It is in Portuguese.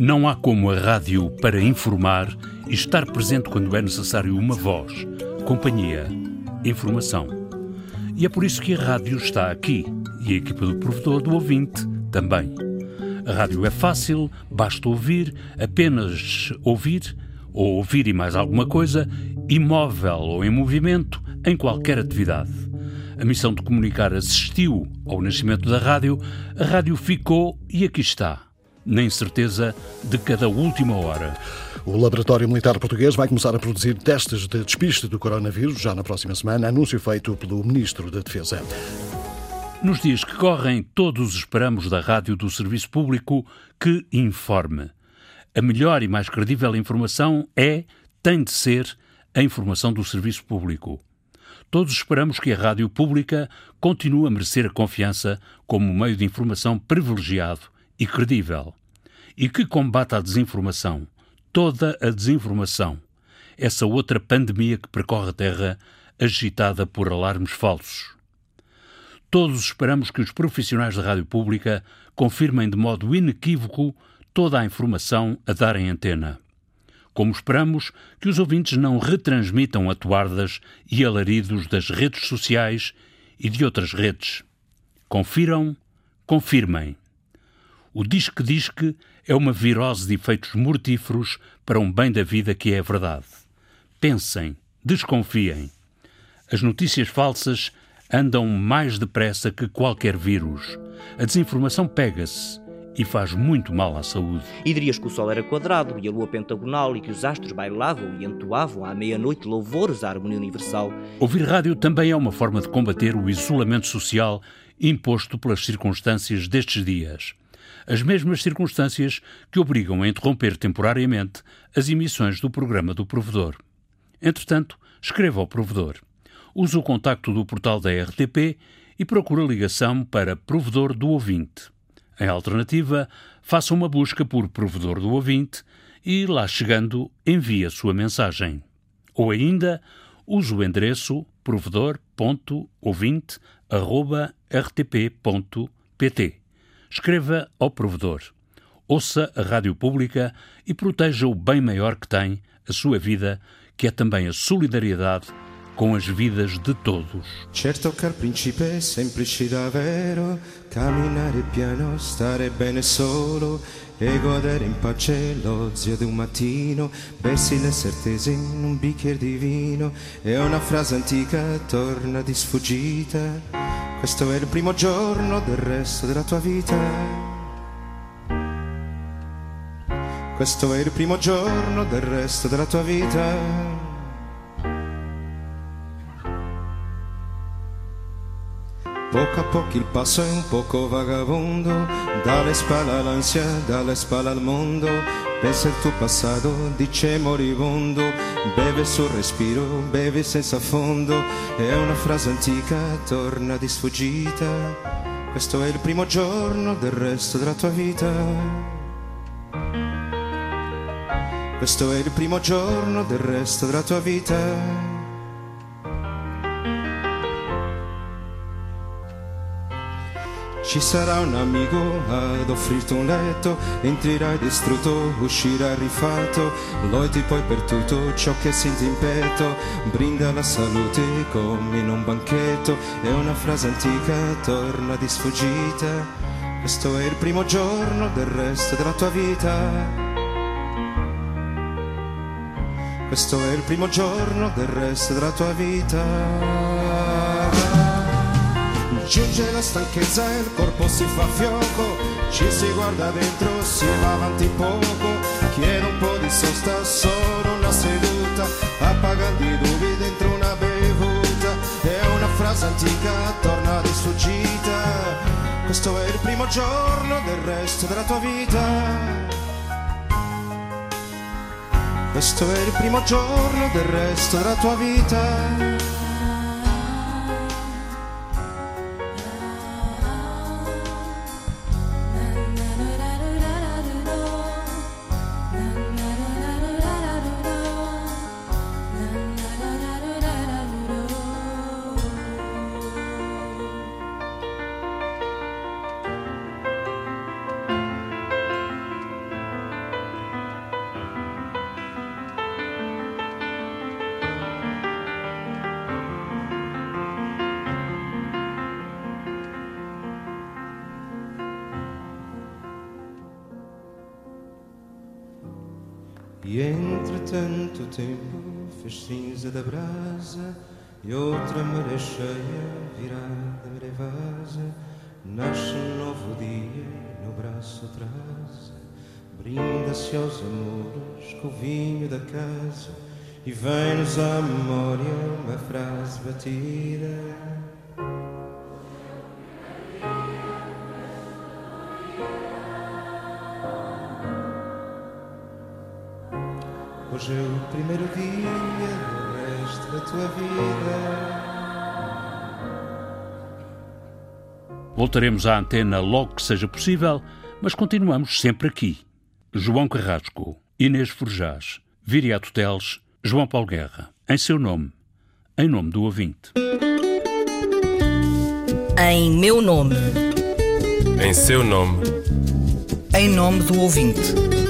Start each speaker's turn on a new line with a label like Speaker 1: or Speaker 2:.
Speaker 1: Não há como a rádio para informar e estar presente quando é necessário uma voz, companhia, informação. E é por isso que a rádio está aqui e a equipa do provedor do ouvinte também. A rádio é fácil, basta ouvir, apenas ouvir, ou ouvir e mais alguma coisa, imóvel ou em movimento, em qualquer atividade. A missão de comunicar assistiu ao nascimento da rádio, a rádio ficou e aqui está, na incerteza de cada última hora.
Speaker 2: O Laboratório Militar Português vai começar a produzir testes de despiste do coronavírus já na próxima semana, anúncio feito pelo Ministro da Defesa.
Speaker 1: Nos dias que correm, todos esperamos da rádio do Serviço Público que informe. A melhor e mais credível informação é, tem de ser, a informação do Serviço Público. Todos esperamos que a rádio pública continue a merecer a confiança como meio de informação privilegiado e credível. E que combata a desinformação, toda a desinformação, essa outra pandemia que percorre a Terra agitada por alarmes falsos. Todos esperamos que os profissionais da rádio pública confirmem de modo inequívoco toda a informação a dar em antena. Como esperamos que os ouvintes não retransmitam atuardas e alaridos das redes sociais e de outras redes. Confiram, confirmem. O disque-disque é uma virose de efeitos mortíferos para um bem da vida que é a verdade. Pensem, desconfiem. As notícias falsas andam mais depressa que qualquer vírus. A desinformação pega-se e faz muito mal à saúde.
Speaker 3: E dirias que o Sol era quadrado e a Lua pentagonal e que os astros bailavam e entoavam à meia-noite louvores à harmonia universal.
Speaker 1: Ouvir rádio também é uma forma de combater o isolamento social imposto pelas circunstâncias destes dias. As mesmas circunstâncias que obrigam a interromper temporariamente as emissões do programa do provedor. Entretanto, escreva ao provedor use o contacto do portal da RTP e procure a ligação para provedor do ouvinte. Em alternativa, faça uma busca por provedor do ouvinte e, lá chegando, envie a sua mensagem. Ou ainda, use o endereço provedor.ouvinte.rtp.pt. Escreva ao provedor. Ouça a rádio pública e proteja o bem maior que tem, a sua vida, que é também a solidariedade com as vidas de todos.
Speaker 4: Certo caro principe è semplice davvero, camminare piano, stare bene solo e godere in pace l'ozio di un mattino, bersi le certezze in un bicchiere di vino è una frase antica, torna di sfuggita, questo è il primo giorno del resto della tua vita. Questo è il primo giorno del resto della tua vita. Poco a poco il passo è un poco vagabondo, dalle spalle all'ansia, dalle spalle al mondo. Pensa al tuo passato, dice moribondo, beve sul respiro, beve senza fondo. È una frase antica, torna di sfuggita. Questo è il primo giorno del resto della tua vita. Questo è il primo giorno del resto della tua vita. Ci sarà un amico ad offrirti un letto, entrerai distrutto, uscirai rifatto, lotti poi per tutto ciò che senti in petto, brinda la salute come in un banchetto, è una frase antica, torna di sfuggita, questo è il primo giorno del resto della tua vita. Questo è il primo giorno del resto della tua vita. Giunge la stanchezza e il corpo si fa fioco, ci si guarda dentro, si va avanti poco, chiedo un po' di sosta, solo una seduta, appagando i dubbi dentro una bevuta, è una frase antica, torna di sfuggita, questo è il primo giorno del resto della tua vita. Questo è il primo giorno del resto della tua vita. E entretanto o tempo fez cinza da brasa E outra maré cheia virada brevasa Nasce um novo dia no braço atrás Brinda-se aos amores com o vinho da casa E vem-nos à memória uma frase batida Hoje é o primeiro dia do resto da tua vida.
Speaker 1: Voltaremos à antena logo que seja possível, mas continuamos sempre aqui. João Carrasco, Inês Forjás, Viriato Teles, João Paulo Guerra. Em seu nome, em nome do ouvinte.
Speaker 5: Em meu nome.
Speaker 6: Em seu nome.
Speaker 5: Em nome do ouvinte.